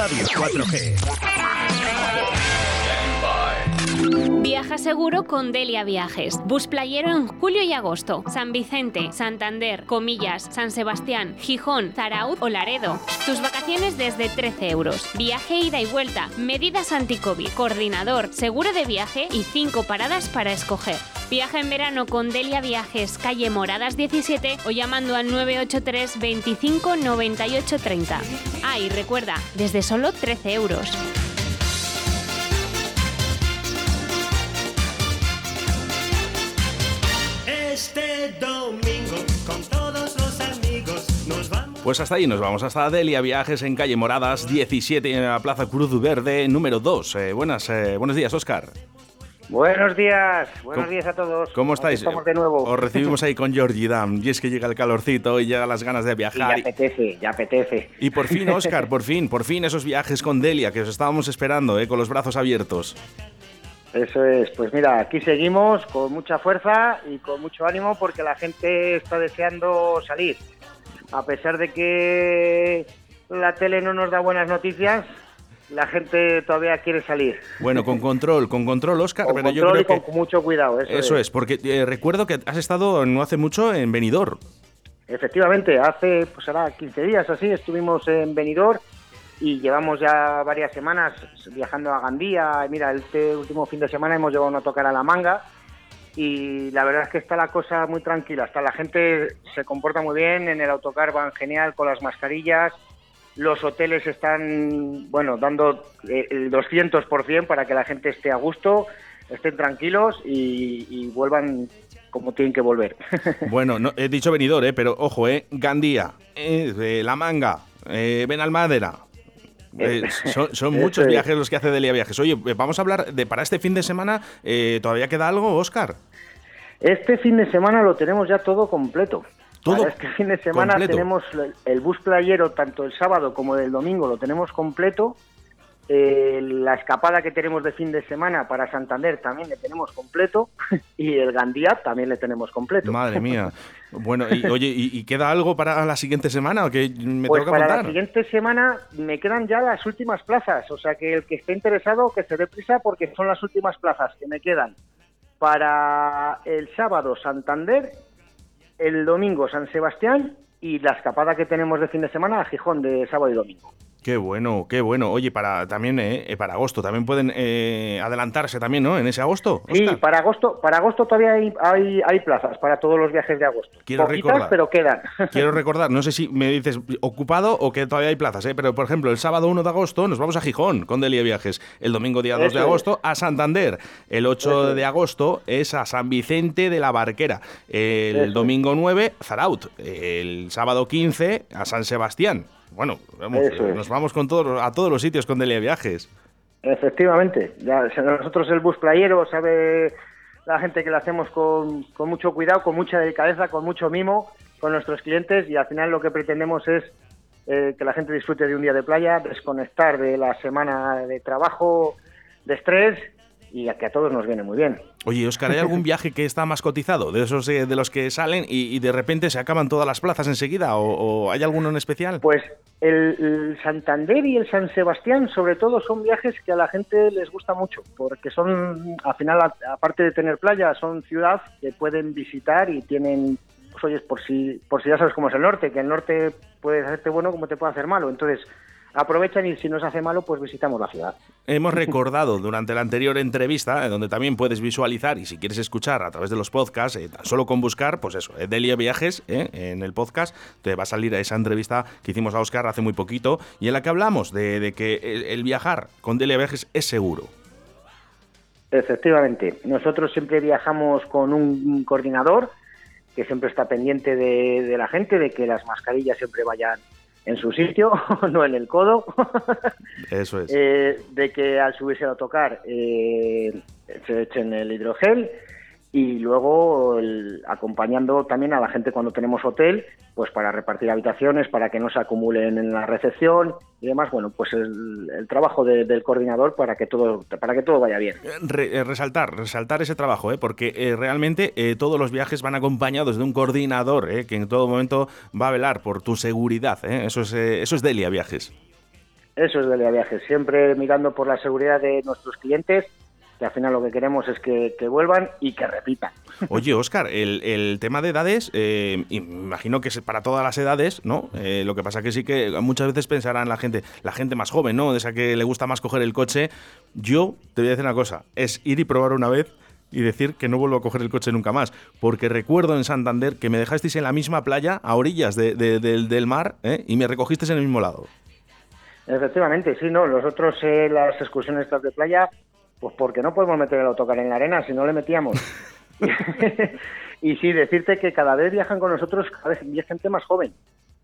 Radio 4G. Viaja seguro con Delia Viajes. Bus playero en julio y agosto. San Vicente, Santander, Comillas, San Sebastián, Gijón, Zarauz o Laredo. Tus vacaciones desde 13 euros. Viaje ida y vuelta. Medidas anti-COVID. Coordinador, seguro de viaje y 5 paradas para escoger. Viaja en verano con Delia Viajes, calle Moradas 17 o llamando al 983 25 98 30. Ah, y recuerda, desde solo 13 euros. Este domingo con todos los amigos nos vamos. Pues hasta ahí nos vamos, hasta Delia Viajes en calle Moradas 17 en la Plaza Cruz Verde número 2. Eh, buenas, eh, buenos días, Oscar. Buenos días, buenos ¿Cómo- días a todos. ¿Cómo estáis? Estamos de nuevo. Os recibimos ahí con Georgie Dam. Y es que llega el calorcito y llegan las ganas de Y ya viajar. Y, apetece, ya apetece. y por fin, Oscar, por fin, por fin esos viajes con Delia que os estábamos esperando, eh, con los brazos abiertos. Eso es, pues mira, aquí seguimos con mucha fuerza y con mucho ánimo porque la gente está deseando salir. A pesar de que la tele no nos da buenas noticias, la gente todavía quiere salir. Bueno, con control, con control, Oscar, Con pero yo control creo y que... con mucho cuidado. Eso, Eso es, porque eh, recuerdo que has estado no hace mucho en Benidorm. Efectivamente, hace, pues ahora 15 días así, estuvimos en Benidorm y llevamos ya varias semanas viajando a Gandía. Mira, este último fin de semana hemos llevado a tocar a La Manga y la verdad es que está la cosa muy tranquila. Hasta la gente se comporta muy bien, en el autocar van genial con las mascarillas. Los hoteles están, bueno, dando eh, el 200% para que la gente esté a gusto, estén tranquilos y, y vuelvan como tienen que volver. Bueno, no, he dicho Benidorm, eh, pero ojo, eh, Gandía, eh, eh, La Manga, eh, Benalmádena. Eh, son son Eso muchos es. viajes los que hace Delia Viajes. Oye, eh, vamos a hablar de para este fin de semana. eh, ¿Todavía queda algo, Oscar? Este fin de semana lo tenemos ya todo completo. Todo Para este fin de semana completo. tenemos el- bus playero tanto el sábado como el domingo lo tenemos completo. Eh, la escapada que tenemos de fin de semana para Santander también le tenemos completo y el Gandía también le tenemos completo. Madre mía. Bueno, y, oye, ¿y, y queda algo para la siguiente semana o que me pues toca para la siguiente semana me quedan ya las últimas plazas, o sea que el que esté interesado que se dé prisa porque son las últimas plazas que me quedan para el sábado Santander, el domingo San Sebastián y la escapada que tenemos de fin de semana a Gijón de sábado y domingo. Qué bueno, qué bueno. Oye, para también eh, eh, para agosto también pueden eh, adelantarse también, ¿no? En ese agosto. Sí, para agosto, para agosto todavía hay, hay, hay plazas para todos los viajes de agosto. Quiero Poquitas, recordar. pero quedan. Quiero recordar, no sé si me dices ocupado o que todavía hay plazas, ¿eh? pero por ejemplo, el sábado 1 de agosto nos vamos a Gijón con Delia Viajes. El domingo día 2 Eso de agosto a Santander. El 8 Eso es. de agosto es a San Vicente de la Barquera. El Eso domingo 9, Zaraut. El sábado 15 a San Sebastián. Bueno, vamos, es. nos vamos con todos, a todos los sitios con Delia Viajes. Efectivamente, ya, nosotros el bus playero sabe la gente que lo hacemos con, con mucho cuidado, con mucha delicadeza, con mucho mimo con nuestros clientes y al final lo que pretendemos es eh, que la gente disfrute de un día de playa, desconectar de la semana de trabajo, de estrés y a que a todos nos viene muy bien. Oye, Oscar, ¿hay algún viaje que está más cotizado? De esos eh, de los que salen y, y de repente se acaban todas las plazas enseguida, ¿O, o hay alguno en especial? Pues el, el Santander y el San Sebastián, sobre todo, son viajes que a la gente les gusta mucho, porque son, al final, a- aparte de tener playa, son ciudad que pueden visitar y tienen, pues oye, por si, por si ya sabes cómo es el norte, que el norte puede hacerte bueno como te puede hacer malo. Entonces, aprovechan y si nos hace malo, pues visitamos la ciudad. Hemos recordado durante la anterior entrevista, eh, donde también puedes visualizar y si quieres escuchar a través de los podcasts, eh, tan solo con buscar, pues eso, eh, Delia Viajes eh, en el podcast, te va a salir esa entrevista que hicimos a Oscar hace muy poquito y en la que hablamos de, de que el, el viajar con Delia Viajes es seguro. Efectivamente, nosotros siempre viajamos con un coordinador que siempre está pendiente de, de la gente, de que las mascarillas siempre vayan en su sitio, no en el codo, Eso es. eh, de que al subirse a tocar eh, se echen el hidrogel y luego el- acompañando también a la gente cuando tenemos hotel, pues para repartir habitaciones, para que no se acumulen en la recepción y demás. Bueno, pues el, el trabajo de- del coordinador para que todo para que todo vaya bien. Re- eh, resaltar, resaltar ese trabajo, ¿eh? porque eh, realmente eh, todos los viajes van acompañados de un coordinador ¿eh? que en todo momento va a velar por tu seguridad. ¿eh? Eso, es, eh, eso es Delia Viajes. Eso es Delia Viajes, siempre mirando por la seguridad de nuestros clientes que al final lo que queremos es que, vuelvan y que repitan. Oye, Oscar, el, tema de edades, eh, imagino que es para todas las edades, ¿no? Eh, lo que pasa que sí que muchas veces pensarán la gente, la gente más joven, ¿no? De esa que le gusta más coger el coche. Yo te voy a decir una cosa, es ir y probar una vez y decir que no vuelvo a coger el coche nunca más. Porque recuerdo en Santander que me dejasteis en la misma playa, a orillas del, mar, ¿eh? y me recogisteis en el mismo lado. Efectivamente, sí, no. Nosotros eh, las excursiones de playa pues porque no podemos meter el autocar en la arena, si no le metíamos. y sí, decirte que cada vez viajan con nosotros, cada vez gente más joven.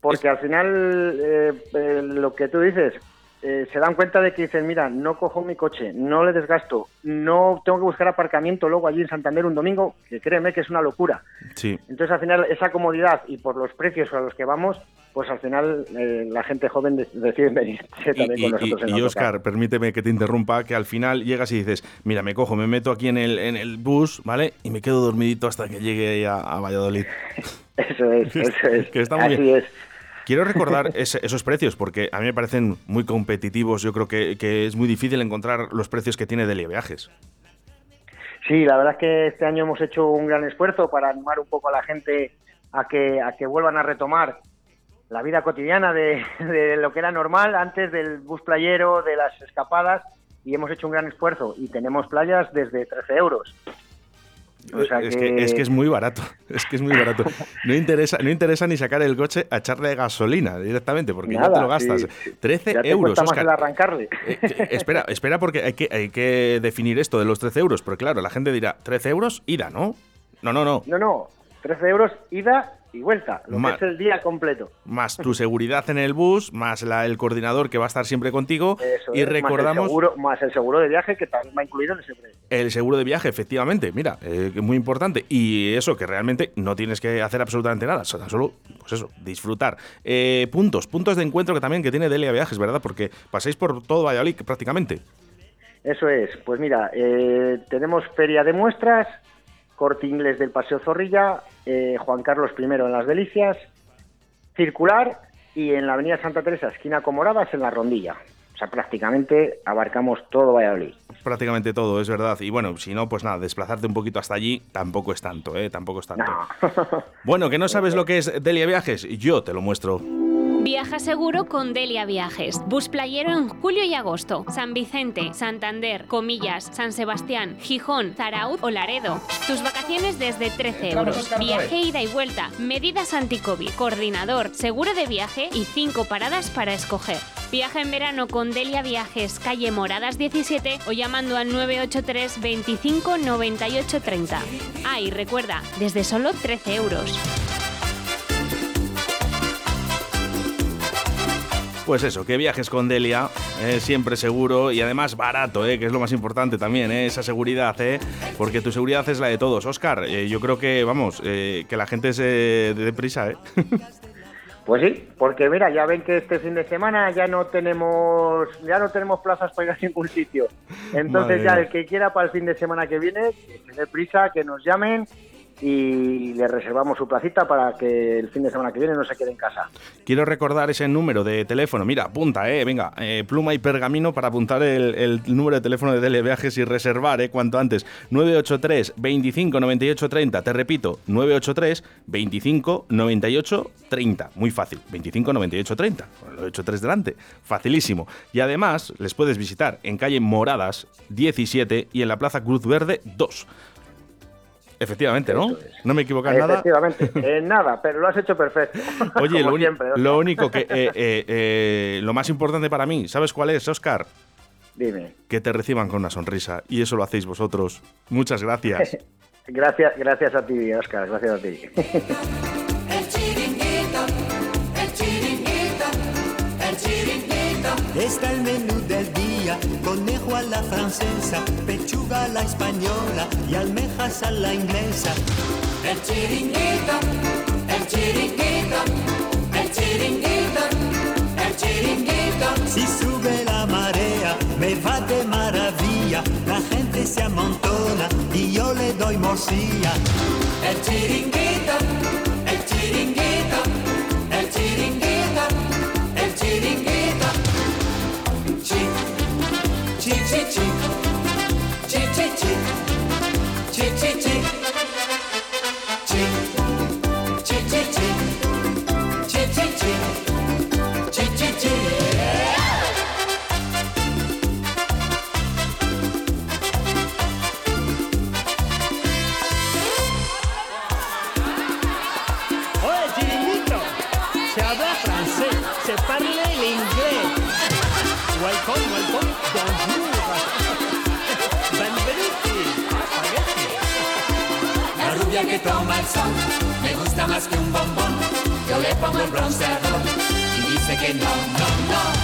Porque al final, eh, eh, lo que tú dices, eh, se dan cuenta de que dicen, mira, no cojo mi coche, no le desgasto, no tengo que buscar aparcamiento luego allí en Santander un domingo, que créeme que es una locura. Sí. Entonces, al final, esa comodidad y por los precios a los que vamos, pues al final eh, la gente joven decide venirse también con nosotros. Y, y Oscar, permíteme que te interrumpa, que al final llegas y dices, mira, me cojo, me meto aquí en el, en el bus, ¿vale? Y me quedo dormidito hasta que llegue a, a Valladolid. eso es, eso es. que está muy Así es. Quiero recordar esos precios porque a mí me parecen muy competitivos. Yo creo que, es muy difícil encontrar los precios que tiene Delia Viajes. Sí, la verdad es que este año hemos hecho un gran esfuerzo para animar un poco a la gente a que, a que vuelvan a retomar la vida cotidiana de, lo que era normal antes del bus playero, de las escapadas, y hemos hecho un gran esfuerzo y tenemos playas desde 13 euros. Es, que... es, que... es muy barato, es que es muy barato. No interesa, no interesa ni sacar el coche a echarle gasolina directamente, porque ya te lo gastas. 13 ya te euros. Más el arrancarle. Eh, eh, espera, espera, porque hay que, hay que definir esto de los 13 euros, porque claro, la gente dirá, 13 euros, ida, ¿no? No, no, no. No, no, 13 euros ida y vuelta, lo más, que es el día completo. Más tu seguridad en el bus, más la, el coordinador que va a estar siempre contigo. y recordamos. Más el, seguro, más el seguro de viaje que también va incluido en ese precio. El seguro de viaje, efectivamente, mira, eh, muy importante. Y eso, que realmente no tienes que hacer absolutamente nada, solo, pues eso, disfrutar. Eh, puntos, puntos de encuentro que también que tiene Delia Viajes, ¿verdad? Porque pasáis por todo Valladolid prácticamente. Eso es, pues mira, eh, tenemos feria de muestras, corte inglés del Paseo Zorrilla, eh, Juan Carlos I en Las Delicias, Circular y en la Avenida Santa Teresa, esquina Comoradas, en la Rondilla. O sea, prácticamente abarcamos todo Valladolid. Prácticamente todo, es verdad. Y bueno, si no, pues nada, desplazarte un poquito hasta allí tampoco es tanto, ¿eh? Tampoco es tanto. bueno, que no sabes lo que es Delia Viajes, yo te lo muestro. Viaja seguro con Delia Viajes. Bus playero en julio y agosto. San Vicente, Santander, Comillas, San Sebastián, Gijón, Zarauz o Laredo. Tus vacaciones desde 13 euros. Viaje ida y vuelta. Medidas anti-COVID. Coordinador, seguro de viaje y 5 paradas para escoger. Viaja en verano con Delia Viajes, calle Moradas 17 o llamando al 983 25 98 30. Ah, y recuerda, desde solo 13 euros. Pues eso, que viajes con Delia, eh, siempre seguro y además barato, eh, que es lo más importante también, eh, esa seguridad, eh, porque tu seguridad es la de todos. Oscar, eh, yo creo que, vamos, que la gente se dé prisa, ¿eh? Pues sí, porque mira, ya ven que este fin de semana ya no tenemos ya no tenemos plazas para ir a ningún sitio. Entonces ya el que quiera para el fin de semana que viene, que se dé prisa, que nos llamen y le reservamos su placita para que el fin de semana que viene no se quede en casa. Quiero recordar ese número de teléfono. Mira, apunta, eh, venga, eh, pluma y pergamino para apuntar el, número de teléfono de Televiajes y reservar, eh, cuanto antes. 983 25 98 30. Te repito, 983 25 98 30. Muy fácil, 25 98 30. Lo he hecho tres delante. Facilísimo. Y además les puedes visitar en calle Moradas 17 y en la Plaza Cruz Verde 2. Efectivamente, ¿no? No me equivoco en nada. Efectivamente, en nada, pero lo has hecho perfecto. Oye, lo, único que. Eh, eh, eh, lo más importante para mí, ¿sabes cuál es, Oscar? Dime. Que te reciban con una sonrisa. Y eso lo hacéis vosotros. Muchas gracias. gracias, gracias a ti, Oscar. Gracias a ti. Está el menú del día, conejo a la francesa, pechuga a la española y almejas a la inglesa. El chiringuito, el chiringuito, el chiringuito, el chiringuito. Si sube la marea, me va de maravilla, la gente se amontona y yo le doy morcilla. El chiringuito, Oye, toma el sol me gusta más que un bombón. Yo le pongo el bronceador y dice que no, no, no.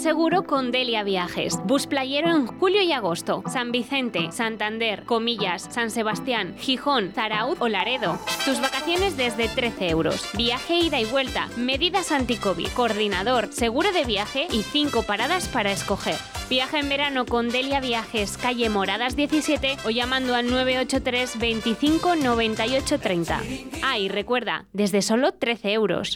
Seguro con Delia Viajes. Bus playero en julio y agosto. San Vicente, Santander, Comillas, San Sebastián, Gijón, Zarauz o Laredo. Tus vacaciones desde 13 euros. Viaje ida y vuelta. Medidas anti-COVID. Coordinador, seguro de viaje y 5 paradas para escoger. Viaja en verano con Delia Viajes, calle Moradas 17 o llamando al 983 25 98 30. Ah, y recuerda, desde solo 13 euros.